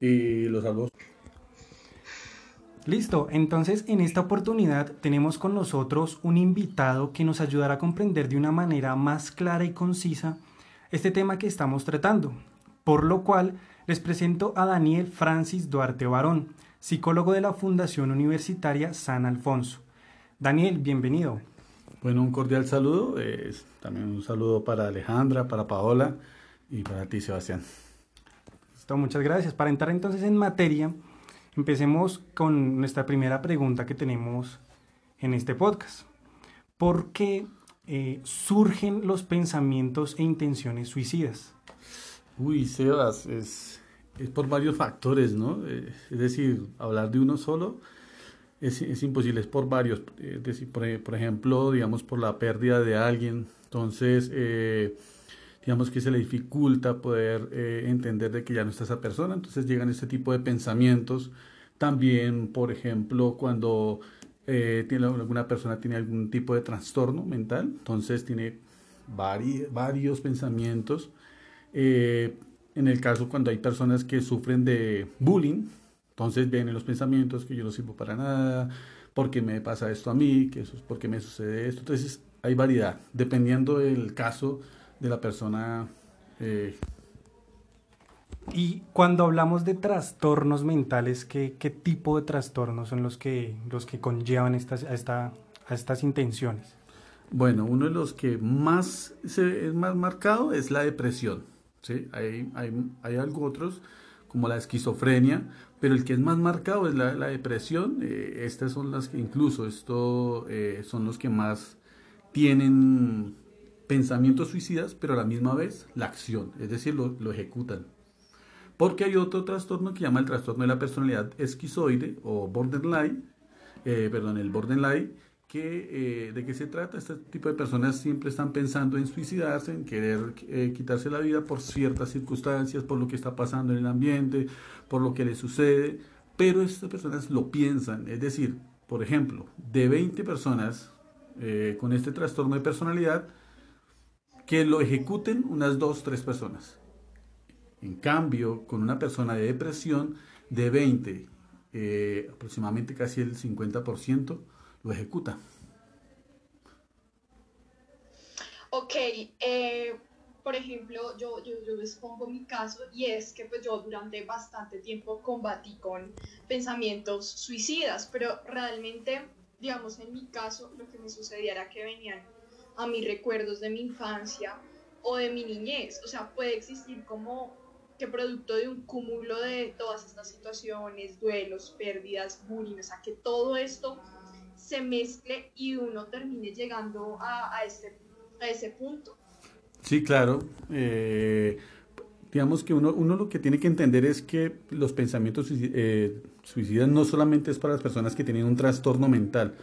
y los saludos. Listo, entonces en esta oportunidad tenemos con nosotros un invitado que nos ayudará a comprender de una manera más clara y concisa este tema que estamos tratando, por lo cual les presento a Daniel Francis Duarte Barón, psicólogo de la Fundación Universitaria San Alfonso. Daniel, bienvenido. Bueno, un cordial saludo, también un saludo para Alejandra, para Paola y para ti, Sebastián. Listo, muchas gracias. Para entrar entonces en materia, Empecemos con nuestra primera pregunta que tenemos en este podcast. ¿Por qué eh, surgen los pensamientos e intenciones suicidas? Uy, Sebas, es, es por varios factores, ¿no? Eh, es decir, hablar de uno solo es, es imposible, es por varios. Es decir, por, por, ejemplo, digamos, por la pérdida de alguien. Entonces, eh, digamos que se le dificulta poder eh, entender de que ya no está esa persona, entonces llegan este tipo de pensamientos. También, por ejemplo, cuando eh, tiene, alguna persona tiene algún tipo de trastorno mental, entonces tiene varios pensamientos. Eh, en el caso cuando hay personas que sufren de bullying, entonces vienen los pensamientos que yo no sirvo para nada, porque me pasa esto a mí, que eso es porque me sucede esto. Entonces hay variedad, dependiendo del caso de la persona. Eh, y cuando hablamos de trastornos mentales, ¿qué, ¿qué, tipo de trastornos son los que, los que conllevan estas, a, esta, a estas intenciones? Bueno, uno de los que más se, es más marcado es la depresión. ¿sí? Hay, hay, hay algo otros como la esquizofrenia, pero el que es más marcado es la, la depresión. Eh, estas son las que incluso esto eh, son los que más tienen pensamientos suicidas, pero a la misma vez la acción, es decir, lo, lo, ejecutan. Porque hay otro trastorno que llama el trastorno de la personalidad esquizoide o borderline, eh, perdón, el borderline, que, eh, ¿de qué se trata? Este tipo de personas siempre están pensando en suicidarse, en querer eh, quitarse la vida por ciertas circunstancias, por lo que está pasando en el ambiente, por lo que le sucede, pero estas personas lo piensan, es decir, por ejemplo, de 20 personas con este trastorno de personalidad, que lo ejecuten unas dos, tres personas. En cambio, con una persona de depresión de 20, eh, aproximadamente casi el 50% lo ejecuta. Ok, eh, por ejemplo, yo, yo, yo les pongo mi caso y es que pues yo durante bastante tiempo combatí con pensamientos suicidas, pero realmente, digamos, en mi caso lo que me sucedía era que venían a mis recuerdos de mi infancia o de mi niñez. O sea, puede existir como que producto de un cúmulo de todas estas situaciones, duelos, pérdidas, bullying, o sea, que todo esto se mezcle y uno termine llegando a, a, este, a ese punto. Sí, claro. Eh, digamos que uno, uno lo que tiene que entender es que los pensamientos eh, suicidas no solamente es para las personas que tienen un trastorno mental,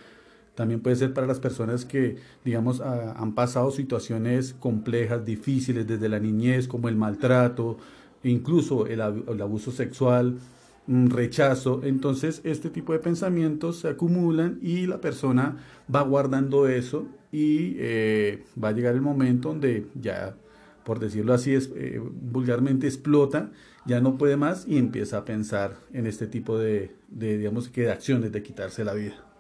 también puede ser para las personas que, digamos, han pasado situaciones complejas, difíciles desde la niñez, como el maltrato, incluso el, el abuso sexual, un rechazo. Entonces, este tipo de pensamientos se acumulan y la persona va guardando eso y eh, va a llegar el momento donde ya, por decirlo así, es, eh, vulgarmente explota, ya no puede más y empieza a pensar en este tipo de, de digamos, que de acciones de quitarse la vida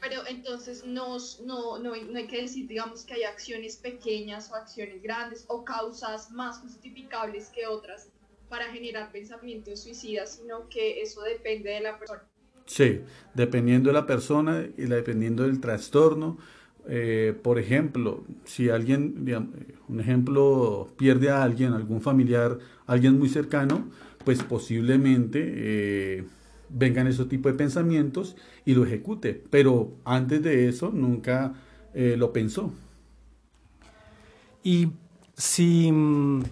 pero entonces no, no, no, no, hay que decir, digamos, que hay acciones pequeñas o acciones grandes o causas más justificables que otras para generar pensamientos suicidas, sino que eso depende de la persona. Sí, dependiendo de la persona y dependiendo del trastorno. Eh, por ejemplo, si alguien, digamos, un ejemplo, pierde a alguien, algún familiar, alguien muy cercano, pues posiblemente eh, vengan esos tipos de pensamientos y lo ejecute. Pero antes de eso nunca eh, lo pensó. Y si, mm,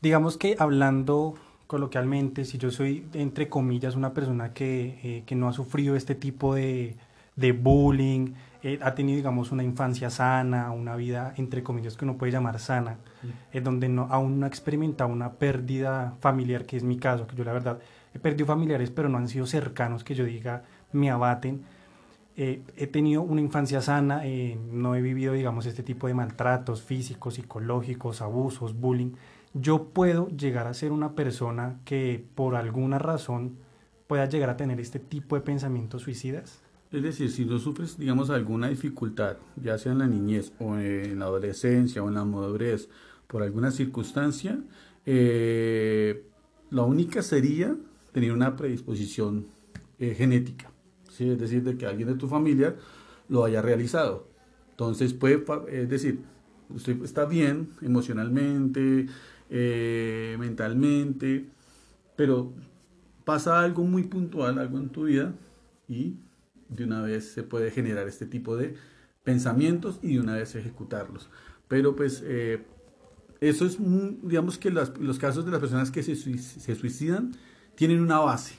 digamos que hablando coloquialmente, si yo soy, entre comillas, una persona que, eh, que no ha sufrido este tipo de, de bullying, eh, ha tenido, digamos, una infancia sana, una vida, entre comillas, que uno puede llamar sana, es donde no, aún no ha experimentado una pérdida familiar, que es mi caso, que yo la verdad he perdido familiares, pero no han sido cercanos que yo diga me abaten. Eh, he tenido una infancia sana, eh, no he vivido, digamos, este tipo de maltratos físicos, psicológicos, abusos, bullying. yo puedo llegar a ser una persona que por alguna razón pueda llegar a tener este tipo de pensamientos suicidas? Es decir, si tú sufres, digamos, alguna dificultad, ya sea en la niñez o en la adolescencia o en la madurez, por alguna circunstancia, eh, la única sería tener una predisposición eh, genética, ¿sí? es decir, de que alguien de tu familia lo haya realizado. Entonces, puede, es decir, usted está bien emocionalmente, eh, mentalmente, pero pasa algo muy puntual, algo en tu vida, y de una vez se puede generar este tipo de pensamientos y de una vez ejecutarlos. Pero pues eh, eso es, digamos que los casos de las personas que se, se, suicidan tienen una base,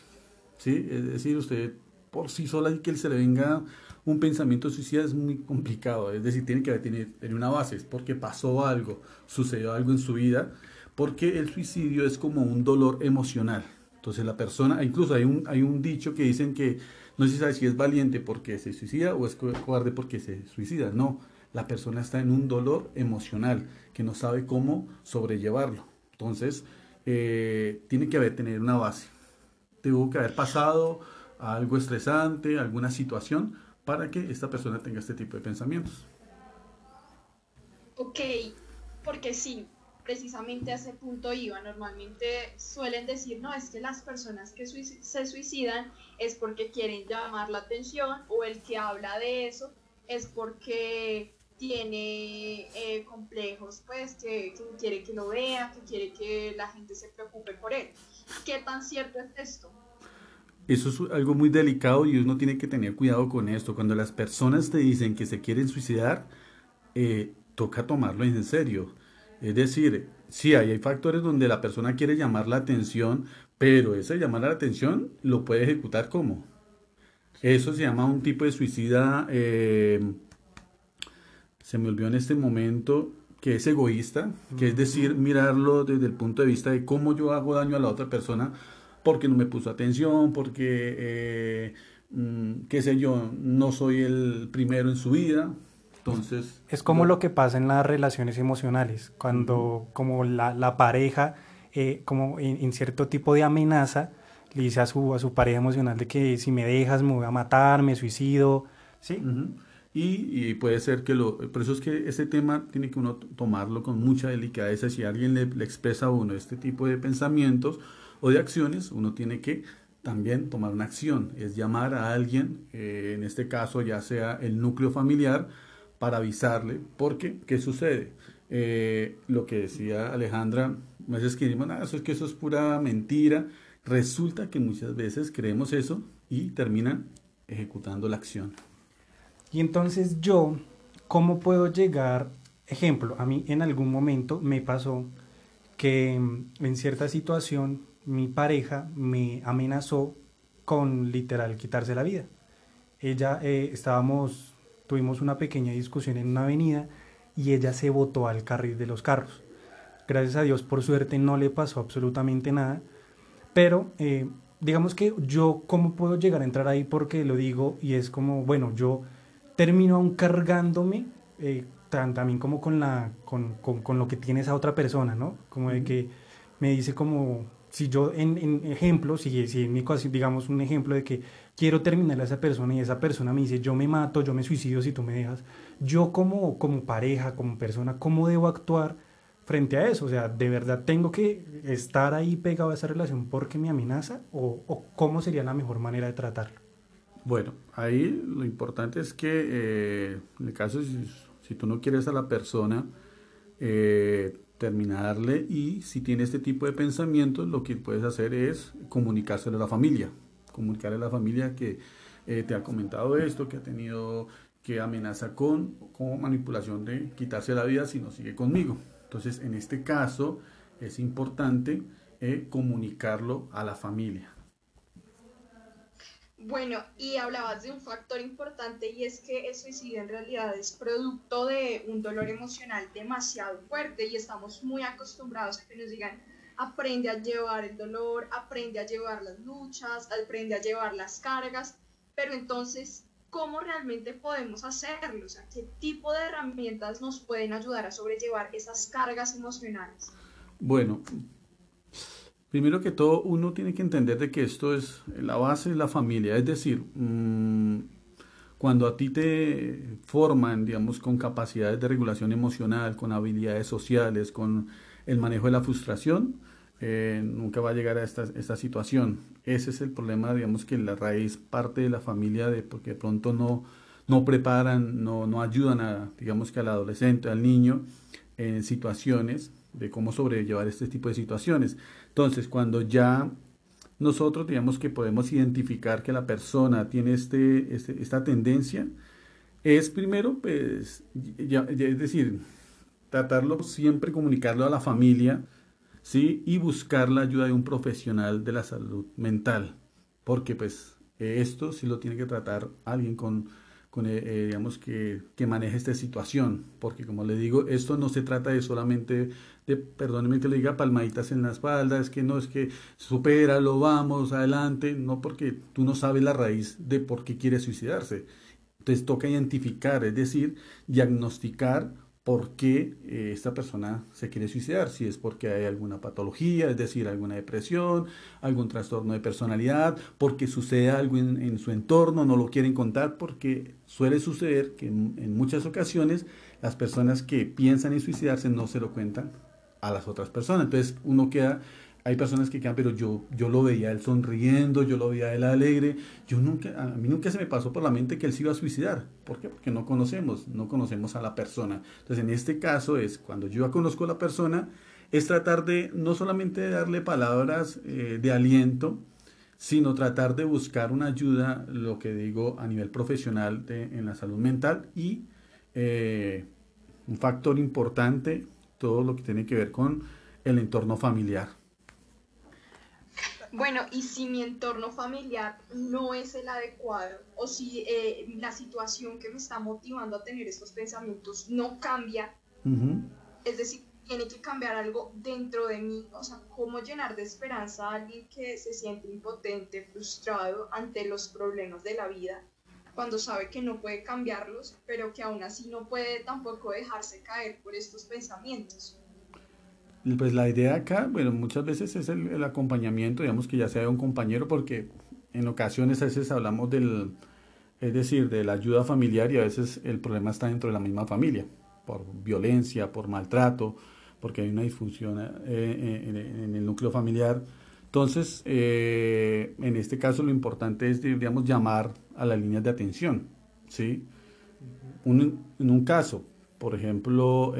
¿sí? Es decir, usted por sí sola y que se le venga un pensamiento suicida es muy complicado, es decir, tiene que tener, una base, es porque pasó algo, sucedió algo en su vida, porque el suicidio es como un dolor emocional. Entonces la persona, incluso hay un, hay un dicho que dicen que no se sabe si es valiente porque se suicida o es cobarde porque se suicida. No, la persona está en un dolor emocional que no sabe cómo sobrellevarlo. Entonces, eh, tiene que haber, tener una base. Tuvo que haber pasado algo estresante, alguna situación, para que esta persona tenga este tipo de pensamientos. Ok, porque sí, precisamente a ese punto iba. Normalmente suelen decir, no, es que las personas que se suicidan es porque quieren llamar la atención o el que habla de eso es porque tiene eh, complejos, pues que, quiere que lo vea, que quiere que la gente se preocupe por él. ¿Qué tan cierto es esto? Eso es algo muy delicado y uno tiene que tener cuidado con esto. Cuando las personas te dicen que se quieren suicidar, eh, toca tomarlo en serio es decir, sí, hay factores donde la persona quiere llamar la atención, pero ese llamar la atención lo puede ejecutar como. Eso se llama un tipo de suicida, eh, se me olvidó en este momento, que es egoísta, que es decir, mirarlo desde el punto de vista de cómo yo hago daño a la otra persona porque no me puso atención, porque, eh, mm, qué sé yo, no soy el primero en su vida, entonces... Es como lo que pasa en las relaciones emocionales, cuando como la, pareja, eh, como en, cierto tipo de amenaza, le dice a su, a su pareja emocional de que si me dejas me voy a matar, me suicido, ¿sí? Y, puede ser que lo... Por eso es que ese tema tiene que uno tomarlo con mucha delicadeza. Si alguien le, expresa a uno este tipo de pensamientos o de acciones, uno tiene que también tomar una acción, es llamar a alguien, eh, en este caso ya sea el núcleo familiar, para avisarle, porque, ¿qué sucede? Eh, lo que decía Alejandra, veces creemos, nada, eso es que eso es pura mentira. Resulta que muchas veces creemos eso y terminan ejecutando la acción. Y entonces yo, ¿cómo puedo llegar? Ejemplo, a mí en algún momento me pasó que mm, en cierta situación mi pareja me amenazó con literal quitarse la vida. Ella eh, estábamos tuvimos una pequeña discusión en una avenida y ella se botó al carril de los carros. Gracias a Dios, por suerte, no le pasó absolutamente nada, pero eh, digamos que yo, ¿cómo puedo llegar a entrar ahí? Porque lo digo y es como, bueno, yo termino aún cargándome, eh, también como con, la, con, con, lo que tiene esa otra persona, ¿no? Como de que me dice como, si yo en, en ejemplo, si, si en mi caso, digamos un ejemplo de que quiero terminar a esa persona y esa persona me dice, yo me mato, yo me suicidio si tú me dejas, yo como, como pareja, como persona, ¿cómo debo actuar frente a eso? O sea, ¿de verdad tengo que estar ahí pegado a esa relación porque me amenaza? ¿O, cómo sería la mejor manera de tratarlo? Bueno, ahí lo importante es que eh, en el caso si, si, tú no quieres a la persona, eh, terminarle y si tiene este tipo de pensamientos, lo que puedes hacer es comunicárselo a la familia comunicarle a la familia que eh, te ha comentado esto, que ha tenido que amenaza con, con manipulación de quitarse la vida si no sigue conmigo. Entonces, en este caso, es importante eh, comunicarlo a la familia. Bueno, y hablabas de un factor importante y es que el suicidio en realidad es producto de un dolor emocional demasiado fuerte y estamos muy acostumbrados a que nos digan, aprende a llevar el dolor, aprende a llevar las luchas, aprende a llevar las cargas, pero entonces, ¿cómo realmente podemos hacerlo? O sea, ¿qué tipo de herramientas nos pueden ayudar a sobrellevar esas cargas emocionales? Bueno, primero que todo, uno tiene que entender de que esto es la base de la familia, es decir, mm, cuando a ti te forman, digamos, con capacidades de regulación emocional, con habilidades sociales, con el manejo de la frustración, eh, nunca va a llegar a esta, esta, situación. Ese es el problema, digamos, que la raíz parte de la familia, de porque de pronto no, no preparan, no, no ayudan a, digamos, que al adolescente, al niño, en situaciones de cómo sobrellevar este tipo de situaciones. Entonces, cuando ya nosotros digamos que podemos identificar que la persona tiene este, este esta tendencia, es primero, pues, es decir, tratarlo siempre, comunicarlo a la familia, ¿sí? Y buscar la ayuda de un profesional de la salud mental, porque pues esto sí lo tiene que tratar alguien con eh, eh, digamos, que, que, maneje esta situación, porque como le digo, esto no se trata de solamente de, perdóneme que le diga, palmaditas en la espalda, es que no, es que lo vamos, adelante, no porque tú no sabes la raíz de por qué quiere suicidarse. Entonces toca identificar, es decir, diagnosticar por qué eh, esta persona se quiere suicidar, si es porque hay alguna patología, es decir, alguna depresión, algún trastorno de personalidad, porque sucede algo en, su entorno, no lo quieren contar, porque suele suceder que en muchas ocasiones las personas que piensan en suicidarse no se lo cuentan a las otras personas. Entonces uno queda hay personas que quedan, pero yo, yo lo veía él sonriendo, yo lo veía él alegre. Yo nunca, a mí nunca se me pasó por la mente que él se iba a suicidar. ¿Por qué? Porque no conocemos, no conocemos a la persona. Entonces, en este caso es cuando yo ya conozco a la persona, es tratar de no solamente darle palabras eh, de aliento, sino tratar de buscar una ayuda, lo que digo, a nivel profesional en la salud mental y eh, un factor importante, todo lo que tiene que ver con el entorno familiar. Bueno, y si mi entorno familiar no es el adecuado o si eh, la situación que me está motivando a tener estos pensamientos no cambia, es decir, tiene que cambiar algo dentro de mí, o sea, cómo llenar de esperanza a alguien que se siente impotente, frustrado ante los problemas de la vida, cuando sabe que no puede cambiarlos, pero que aún así no puede tampoco dejarse caer por estos pensamientos. Pues la idea acá, bueno, muchas veces es el, acompañamiento, digamos que ya sea un compañero, porque en ocasiones a veces hablamos del, es decir, de la ayuda familiar y a veces el problema está dentro de la misma familia, por violencia, por maltrato, porque hay una disfunción eh, eh, en, el núcleo familiar. Entonces, eh, en este caso lo importante es, digamos, llamar a las líneas de atención, ¿sí? en un caso, por ejemplo,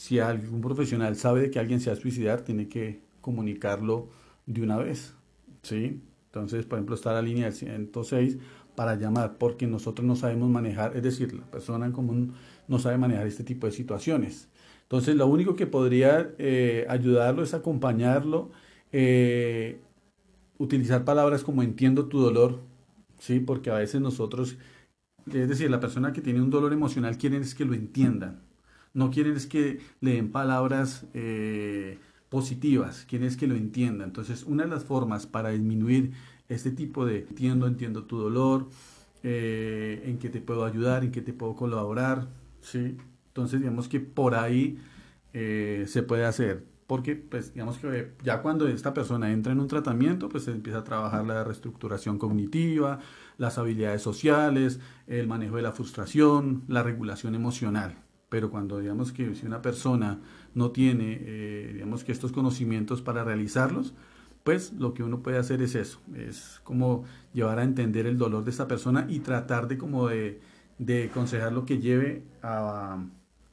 si algún profesional sabe de que alguien se va a suicidar, tiene que comunicarlo de una vez, ¿sí? Entonces, por ejemplo, está la línea del 106 para llamar, porque nosotros no sabemos manejar, es decir, la persona en común no sabe manejar este tipo de situaciones. Entonces, lo único que podría eh, ayudarlo es acompañarlo, eh, utilizar palabras como entiendo tu dolor, ¿sí? Porque a veces nosotros, es decir, la persona que tiene un dolor emocional quiere es que lo entiendan, no quieren es que le den palabras eh, positivas, quieren es que lo entienda. Entonces, una de las formas para disminuir este tipo de entiendo, entiendo tu dolor, eh, en qué te puedo ayudar, en qué te puedo colaborar, ¿sí? Entonces, digamos que por ahí eh, se puede hacer. Porque, pues, digamos que ya cuando esta persona entra en un tratamiento, pues se empieza a trabajar la reestructuración cognitiva, las habilidades sociales, el manejo de la frustración, la regulación emocional pero cuando digamos que si una persona no tiene eh, digamos que estos conocimientos para realizarlos, pues lo que uno puede hacer es eso, es como llevar a entender el dolor de esta persona y tratar de como de, de aconsejar lo que lleve a,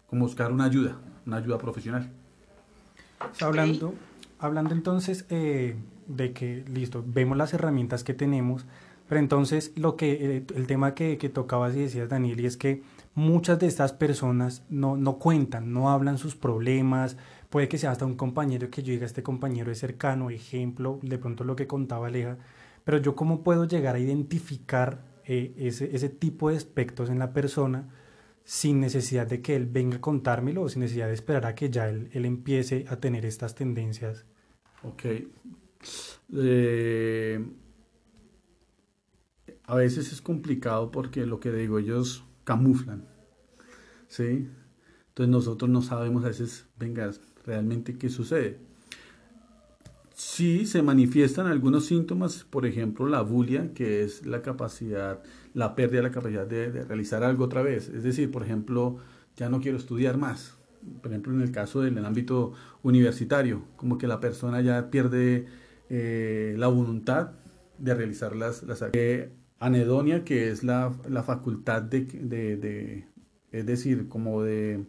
como buscar una ayuda, una ayuda profesional. Hablando, hablando entonces eh, de que, listo, vemos las herramientas que tenemos, pero entonces lo que, el, tema que, que tocabas y decías, Daniel, y es que muchas de estas personas no, no cuentan, no hablan sus problemas, puede que sea hasta un compañero que yo diga, este compañero es cercano, ejemplo, de pronto lo que contaba Aleja, pero yo cómo puedo llegar a identificar eh, ese, ese tipo de aspectos en la persona sin necesidad de que él venga a contármelo o sin necesidad de esperar a que ya él, él empiece a tener estas tendencias. Ok. Eh, a veces es complicado porque lo que digo, ellos camuflan. ¿Sí? Entonces nosotros no sabemos a veces, venga, realmente qué sucede. Sí se manifiestan algunos síntomas, por ejemplo la bulia, que es la capacidad, la pérdida de la capacidad de, realizar algo otra vez. Es decir, por ejemplo, ya no quiero estudiar más. Por ejemplo, en el caso del ámbito universitario, como que la persona ya pierde eh, la voluntad de realizar las, las eh, anedonia, que es la, facultad de, es decir, como de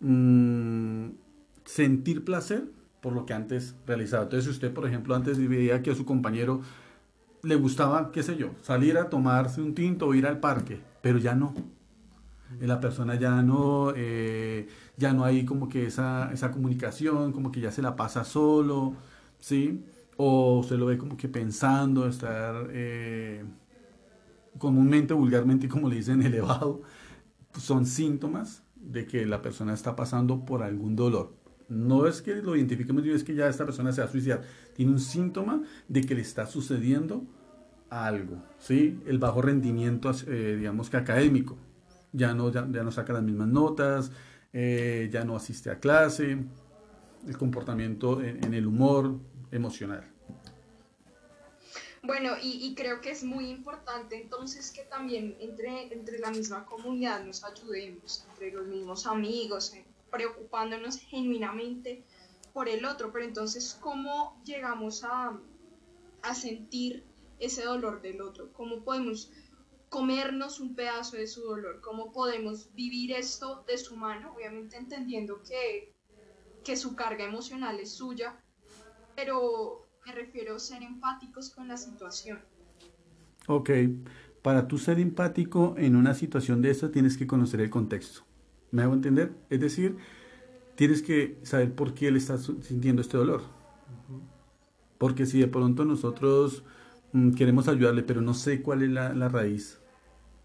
mm, sentir placer por lo que antes realizaba. Entonces, si usted, por ejemplo, antes veía que a su compañero le gustaba, qué sé yo, salir a tomarse un tinto o ir al parque, pero ya no. La persona ya no, eh, ya no hay como que esa, esa comunicación, como que ya se la pasa solo, ¿sí? O se lo ve como que pensando, estar eh, comúnmente, vulgarmente, como le dicen, elevado. Son síntomas de que la persona está pasando por algún dolor no es que lo identifiquemos es que ya esta persona se va a suicidar. Tiene un síntoma de que le está sucediendo algo, ¿sí? El bajo rendimiento, eh, digamos académico. Ya no, ya, no saca las mismas notas, eh, ya no asiste a clase, el comportamiento en, el humor emocional. Bueno, y, creo que es muy importante entonces que también entre, entre la misma comunidad nos ayudemos, entre los mismos amigos, preocupándonos genuinamente por el otro, pero entonces, ¿cómo llegamos a, a sentir ese dolor del otro? ¿Cómo podemos comernos un pedazo de su dolor? ¿Cómo podemos vivir esto de su mano? Obviamente entendiendo que, que su carga emocional es suya, pero me refiero a ser empáticos con la situación. Ok, para tú ser empático en una situación de esta tienes que conocer el contexto. ¿Me hago entender? Es decir, tienes que saber por qué él está sintiendo este dolor. Porque si de pronto nosotros mm, queremos ayudarle, pero no sé cuál es la, raíz,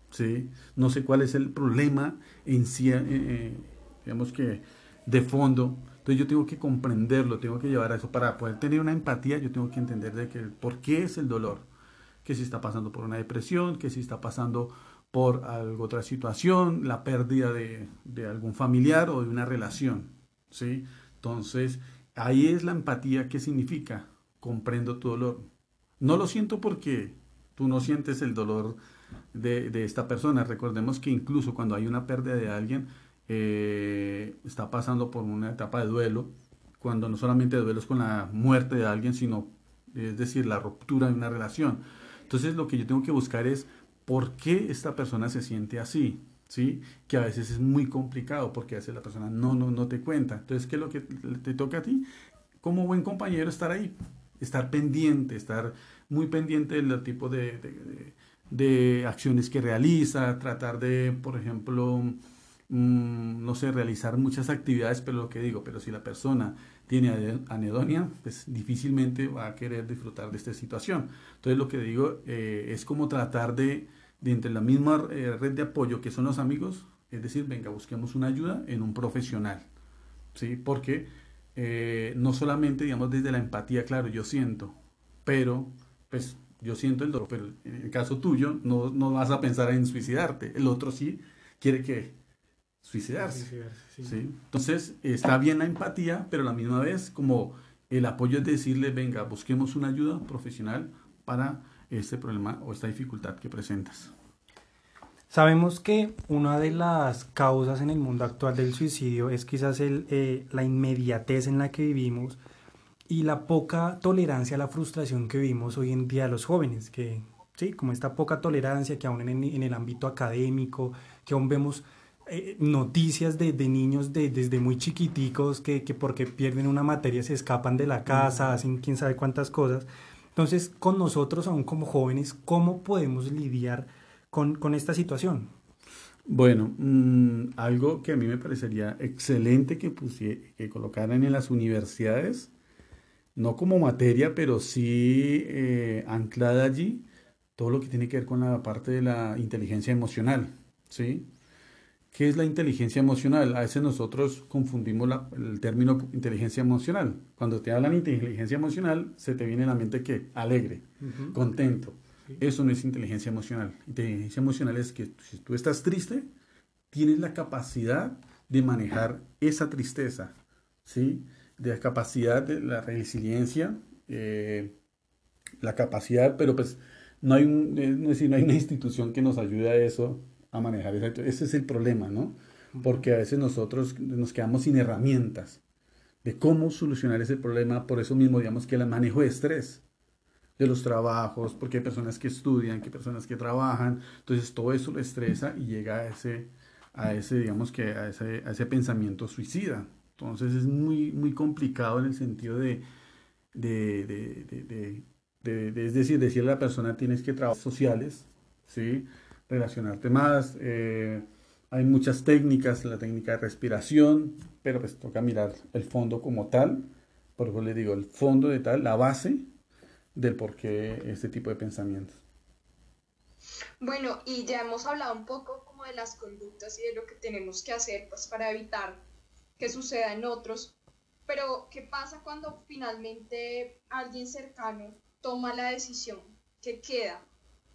¿sí? no sé cuál es el problema en sí, eh, eh, digamos que de fondo, entonces yo tengo que comprenderlo, tengo que llevar a eso. Para poder tener una empatía, yo tengo que entender de que, por qué es el dolor. Que si está pasando por una depresión, que si está pasando por alguna otra situación, la pérdida de, algún familiar o de una relación, ¿sí? Entonces, ahí es la empatía que significa, comprendo tu dolor. No lo siento porque tú no sientes el dolor de, esta persona. Recordemos que incluso cuando hay una pérdida de alguien, eh, está pasando por una etapa de duelo, cuando no solamente duelo es con la muerte de alguien, sino, es decir, la ruptura de una relación. Entonces, lo que yo tengo que buscar es por qué esta persona se siente así, ¿sí? Que a veces es muy complicado porque a veces la persona no, no, no te cuenta. Entonces, ¿qué es lo que te toca a ti? Como buen compañero, estar ahí, estar pendiente, estar muy pendiente del tipo de, de, acciones que realiza, tratar de, por ejemplo, mm, no sé, realizar muchas actividades, pero lo que digo, pero si la persona tiene anedonia, pues difícilmente va a querer disfrutar de esta situación. Entonces lo que digo eh, es como tratar de de entre la misma eh, red de apoyo que son los amigos, es decir, venga, busquemos una ayuda en un profesional, ¿sí? Porque eh, no solamente, digamos, desde la empatía, claro, yo siento, pero, pues, yo siento el dolor, pero en el caso tuyo no, no vas a pensar en suicidarte, el otro sí quiere que suicidarse, sí. Entonces, está bien la empatía, pero a la misma vez, como el apoyo es decirle, venga, busquemos una ayuda profesional para este problema o esta dificultad que presentas. Sabemos que una de las causas en el mundo actual del suicidio es quizás el, eh, la inmediatez en la que vivimos y la poca tolerancia a la frustración que vivimos hoy en día los jóvenes, que sí, como esta poca tolerancia que aún en, en el ámbito académico, que aún vemos eh, noticias de, de niños de, desde muy chiquiticos que, que porque pierden una materia se escapan de la casa, hacen quién sabe cuántas cosas. Entonces, con nosotros, aún como jóvenes, ¿cómo podemos lidiar con, esta situación? Bueno, mm, algo que a mí me parecería excelente que, que colocaran en las universidades, no como materia, pero sí eh, anclada allí, todo lo que tiene que ver con la parte de la inteligencia emocional, ¿sí? ¿Qué es la inteligencia emocional? A veces nosotros confundimos el término inteligencia emocional. Cuando te hablan de inteligencia emocional, se te viene a la mente que alegre, contento. Eso no es inteligencia emocional. Inteligencia emocional es que si tú estás triste, tienes la capacidad de manejar esa tristeza, ¿sí? De la capacidad, de la resiliencia, eh, la capacidad, pero pues no hay, un, decir, no hay una institución que nos ayude a eso, a manejar eso. Ese es el problema, ¿no? Porque a veces nosotros nos quedamos sin herramientas de cómo solucionar ese problema, por eso mismo digamos que el manejo de estrés de los trabajos, porque hay personas que estudian, que hay personas que trabajan, entonces todo eso lo estresa y llega a ese, a ese digamos que a ese, a ese pensamiento suicida. Entonces es muy, muy complicado en el sentido de, de, de, de, es decir, decirle a la persona tienes que trabajar sociales, ¿sí? Relacionarte más. Eh, hay muchas técnicas, la técnica de respiración, pero pues toca mirar el fondo como tal. Por eso le digo, el fondo de tal, la base del por qué este tipo de pensamientos. Bueno, y ya hemos hablado un poco como de las conductas y de lo que tenemos que hacer pues para evitar que suceda en otros, pero ¿qué pasa cuando finalmente alguien cercano toma la decisión? ¿Qué queda?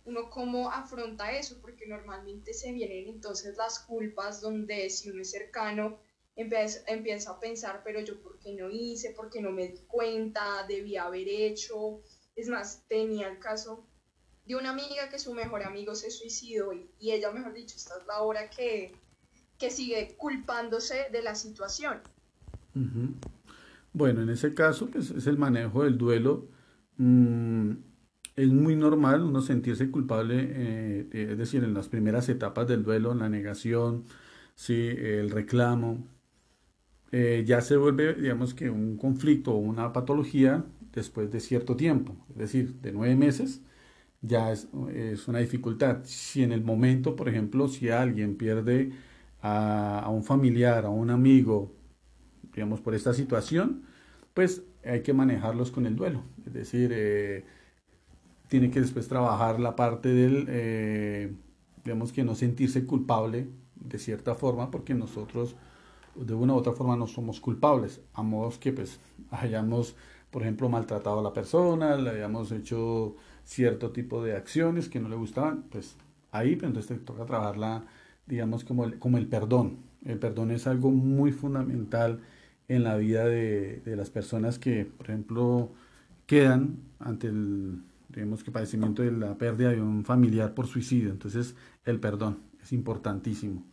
Uno cómo afronta eso, porque normalmente se vienen entonces las culpas donde si uno es cercano empieza, empieza a pensar, pero yo por qué no hice, por qué no me di cuenta, debía haber hecho. Es más, tenía el caso de una amiga que su mejor amigo se suicidó y, y ella, mejor dicho, esta es la hora que, que sigue culpándose de la situación. Bueno, en ese caso, pues es el manejo del duelo. Mm, es muy normal uno sentirse culpable, eh, es decir, en las primeras etapas del duelo, en la negación, sí, el reclamo. Eh, ya se vuelve, digamos que un conflicto o una patología después de cierto tiempo, es decir, de nueve meses, ya es, es una dificultad. Si en el momento, por ejemplo, si alguien pierde a, a un familiar, a un amigo, digamos, por esta situación, pues hay que manejarlos con el duelo. Es decir, eh, tiene que después trabajar la parte del, eh, digamos que no sentirse culpable de cierta forma, porque nosotros de una u otra forma no somos culpables, a modo que pues hayamos, por ejemplo, maltratado a la persona, le hayamos hecho cierto tipo de acciones que no le gustaban, pues ahí pues, entonces te toca trabajarla, digamos, como el, como el perdón. El perdón es algo muy fundamental en la vida de, de las personas que, por ejemplo, quedan ante el digamos que padecimiento de la pérdida de un familiar por suicidio. Entonces, el perdón es importantísimo.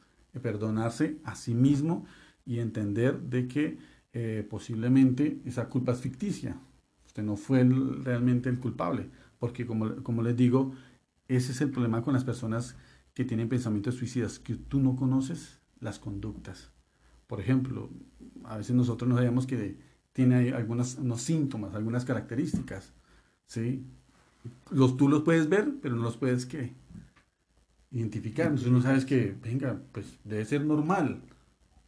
perdonarse a sí mismo y entender de que eh, posiblemente esa culpa es ficticia. Usted no fue realmente el culpable. Porque como, como les digo, ese es el problema con las personas que tienen pensamientos suicidas, que tú no conoces las conductas. Por ejemplo, a veces nosotros no sabemos que tiene algunos unos síntomas, algunas características, ¿sí? Los, tú los puedes ver, pero no los puedes ¿qué? identificar. Entonces no sabes que, venga, pues debe ser normal,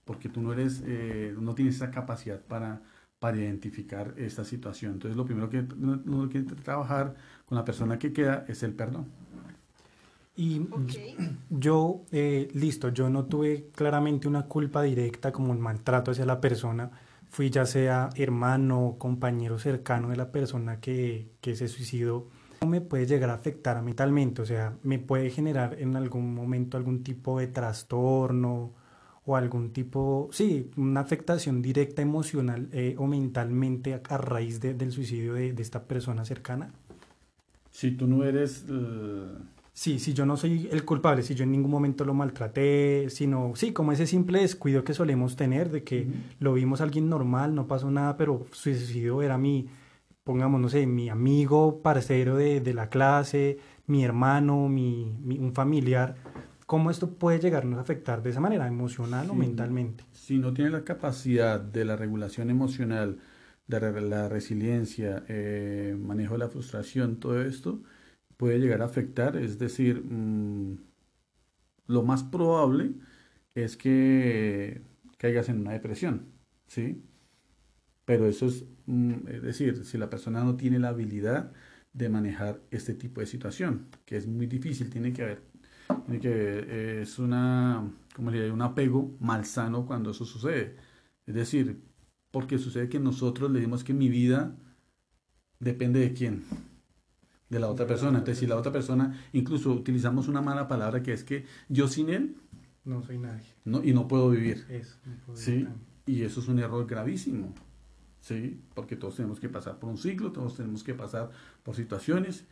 porque tú no eres, eh, no tienes esa capacidad para, para identificar esta situación. Entonces lo primero que uno quiere trabajar con la persona que queda es el perdón. Y yo, eh, listo, yo no tuve claramente una culpa directa como un maltrato hacia la persona. Fui ya sea hermano, compañero cercano de la persona que, que se suicidó me puede llegar a afectar mentalmente? O sea, ¿me puede generar en algún momento algún tipo de trastorno o algún tipo, sí, una afectación directa emocional eh, o mentalmente a, raíz del suicidio de, esta persona cercana? Si tú no eres... Sí, si yo no soy el culpable, si yo en ningún momento lo maltraté, sino, sí, como ese simple descuido que solemos tener de que lo vimos a alguien normal, no pasó nada, pero su suicidio era mi, pongamos, no sé, mi amigo, parcero de, de la clase, mi hermano, mi, un familiar, ¿cómo esto puede llegarnos a afectar de esa manera, emocional o mentalmente? Si no tiene la capacidad de la regulación emocional, de la resiliencia, eh, manejo de la frustración, todo esto puede llegar a afectar, es decir, mm, lo más probable es que caigas en una depresión, ¿sí? Pero eso es, mm, es decir, si la persona no tiene la habilidad de manejar este tipo de situación, que es muy difícil, tiene que haber, tiene que eh, es una, como le digo, un apego malsano cuando eso sucede. Es decir, porque sucede que nosotros le dimos que mi vida depende de quién, de la otra persona. Entonces, si la otra persona, incluso utilizamos una mala palabra que es que yo sin él no soy nadie. No, y no puedo vivir. Eso, ¿sí? Y eso es un error gravísimo, ¿sí? Porque todos tenemos que pasar por un ciclo, todos tenemos que pasar por situaciones,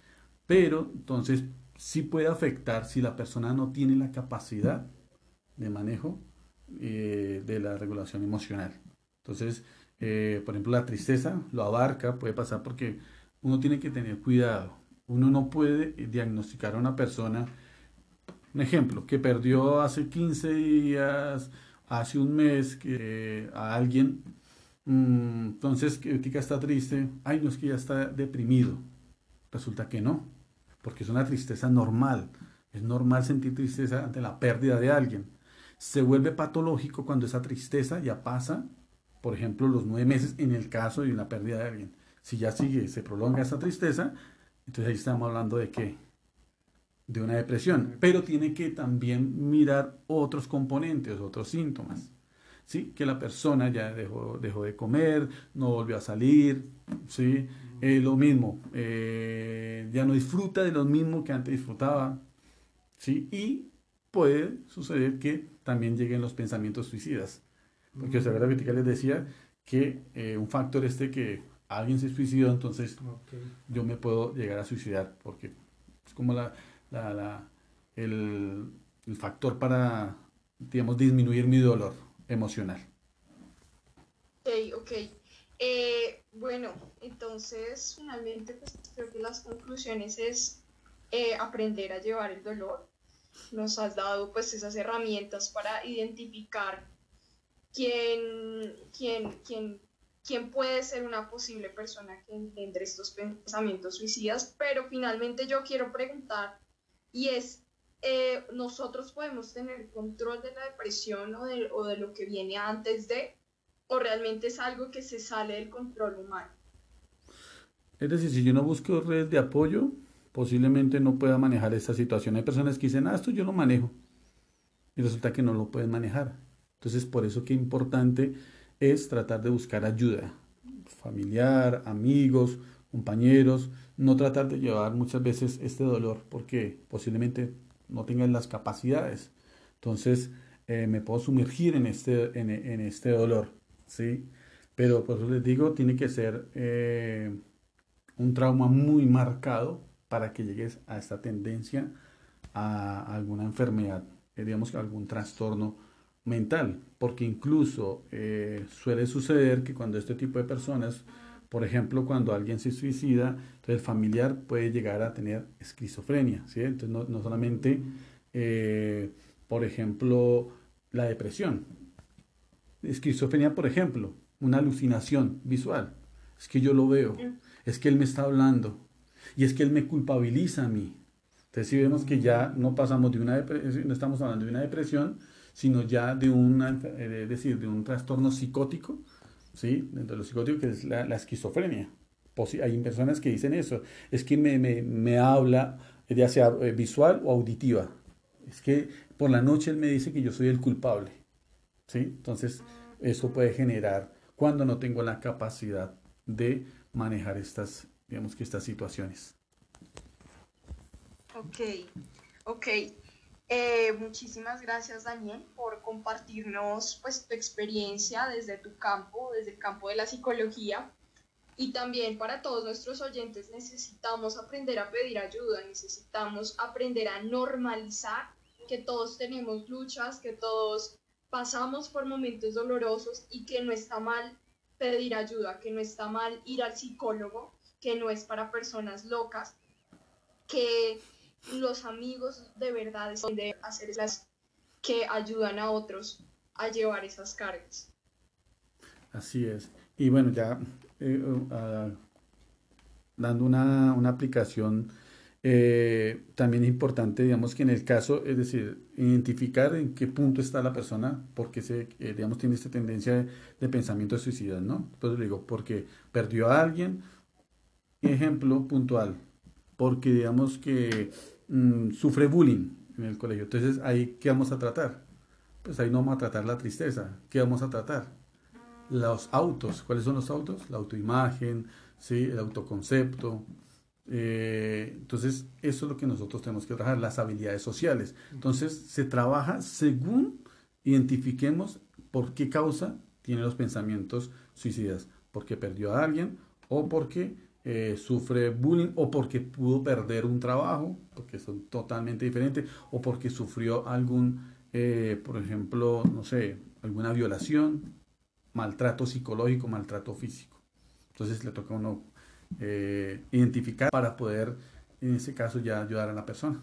pero entonces sí puede afectar si la persona no tiene la capacidad de manejo eh, de la regulación emocional. Entonces, eh, por ejemplo, la tristeza lo abarca, puede pasar porque uno tiene que tener cuidado. Uno no puede diagnosticar a una persona, un ejemplo, que perdió hace 15 días, hace un mes, que a alguien, entonces que está triste, ay, no es que ya está deprimido. Resulta que no, porque es una tristeza normal. Es normal sentir tristeza ante la pérdida de alguien. Se vuelve patológico cuando esa tristeza ya pasa, por ejemplo, los nueve meses en el caso de una pérdida de alguien. Si ya sigue, se prolonga esa tristeza, entonces ahí estamos hablando de qué? De una depresión. Pero tiene que también mirar otros componentes, otros síntomas. ¿Sí? Que la persona ya dejó, dejó de comer, no volvió a salir, ¿sí? Eh, lo mismo, eh, ya no disfruta de lo mismo que antes disfrutaba, ¿sí? Y puede suceder que también lleguen los pensamientos suicidas. Porque, mm. o que les decía que eh, un factor este que alguien se suicidó, entonces yo me puedo llegar a suicidar, porque es como la, la, el, el, factor para, digamos, disminuir mi dolor emocional. Ok, ok. Eh, bueno, entonces finalmente pues, creo que las conclusiones es eh, aprender a llevar el dolor. Nos has dado pues esas herramientas para identificar quién, quién, quién quién puede ser una posible persona que engendre estos pensamientos suicidas, pero finalmente yo quiero preguntar, y es, eh, ¿nosotros podemos tener control de la depresión o de, o de lo que viene antes de, o realmente es algo que se sale del control humano? Es decir, si yo no busco redes de apoyo, posiblemente no pueda manejar esta situación. Hay personas que dicen, ah, esto yo lo manejo, y resulta que no lo pueden manejar. Entonces, por eso que importante es tratar de buscar ayuda, familiar, amigos, compañeros, no tratar de llevar muchas veces este dolor porque posiblemente no tengan las capacidades. Entonces eh, me puedo sumergir en este, en, este dolor, ¿sí? Pero por eso les digo, tiene que ser eh, un trauma muy marcado para que llegues a esta tendencia a alguna enfermedad, eh, digamos algún trastorno mental, porque incluso suele suceder que cuando este tipo de personas, por ejemplo, cuando alguien se suicida, entonces el familiar puede llegar a tener esquizofrenia, ¿sí? Entonces no, no solamente, eh, por ejemplo, la depresión. Esquizofrenia, por ejemplo, una alucinación visual. Es que yo lo veo, es que él me está hablando y es que él me culpabiliza a mí. Entonces si vemos que ya no pasamos de una depresión, no estamos hablando de una depresión, sino ya de, una, eh, decir, de un trastorno psicótico, ¿sí? Dentro de lo psicótico que es la, esquizofrenia. Hay personas que dicen eso, es que me, me, me habla ya sea eh, visual o auditiva. Es que por la noche él me dice que yo soy el culpable. ¿sí? Entonces, eso puede generar cuando no tengo la capacidad de manejar estas, digamos que estas situaciones. Ok, ok. Eh, muchísimas gracias Daniel por compartirnos pues, tu experiencia desde tu campo, desde el campo de la psicología. Y también para todos nuestros oyentes necesitamos aprender a pedir ayuda, necesitamos aprender a normalizar que todos tenemos luchas, que todos pasamos por momentos dolorosos y que no está mal pedir ayuda, que no está mal ir al psicólogo, que no es para personas locas, que los amigos de verdad son de hacer las que ayudan a otros a llevar esas cargas. Así es. Y bueno, ya eh, uh, dando una, una aplicación, eh, también es importante, digamos, que en el caso, es decir, identificar en qué punto está la persona, porque se, eh, digamos, tiene esta tendencia de, de pensamiento suicida, ¿no? Pues digo, porque perdió a alguien, ejemplo puntual, porque digamos que Mm, sufre bullying en el colegio. Entonces, ahí, ¿qué vamos a tratar? Pues ahí no vamos a tratar la tristeza. ¿Qué vamos a tratar? Los autos. ¿Cuáles son los autos? La autoimagen, ¿sí? el autoconcepto. Eh, entonces, eso es lo que nosotros tenemos que trabajar, las habilidades sociales. Entonces, se trabaja según identifiquemos por qué causa tiene los pensamientos suicidas, porque perdió a alguien o porque eh, sufre bullying o porque pudo perder un trabajo, porque son totalmente diferentes, o porque sufrió algún, eh, por ejemplo, no sé, alguna violación, maltrato psicológico, maltrato físico. Entonces le toca a uno eh, identificar para poder, en ese caso, ya ayudar a la persona.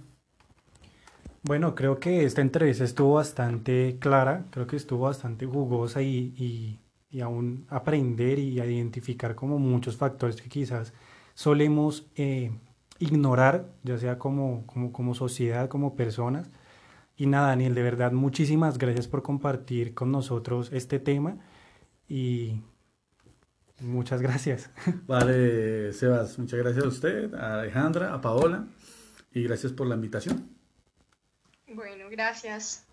Bueno, creo que esta entrevista estuvo bastante clara, creo que estuvo bastante jugosa y, y, aún aprender y identificar como muchos factores que quizás solemos eh, ignorar, ya sea como, como, como sociedad, como personas. Y nada, Daniel, de verdad, muchísimas gracias por compartir con nosotros este tema y muchas gracias. Vale, Sebas, muchas gracias a usted, a Alejandra, a Paola y gracias por la invitación. Bueno, gracias.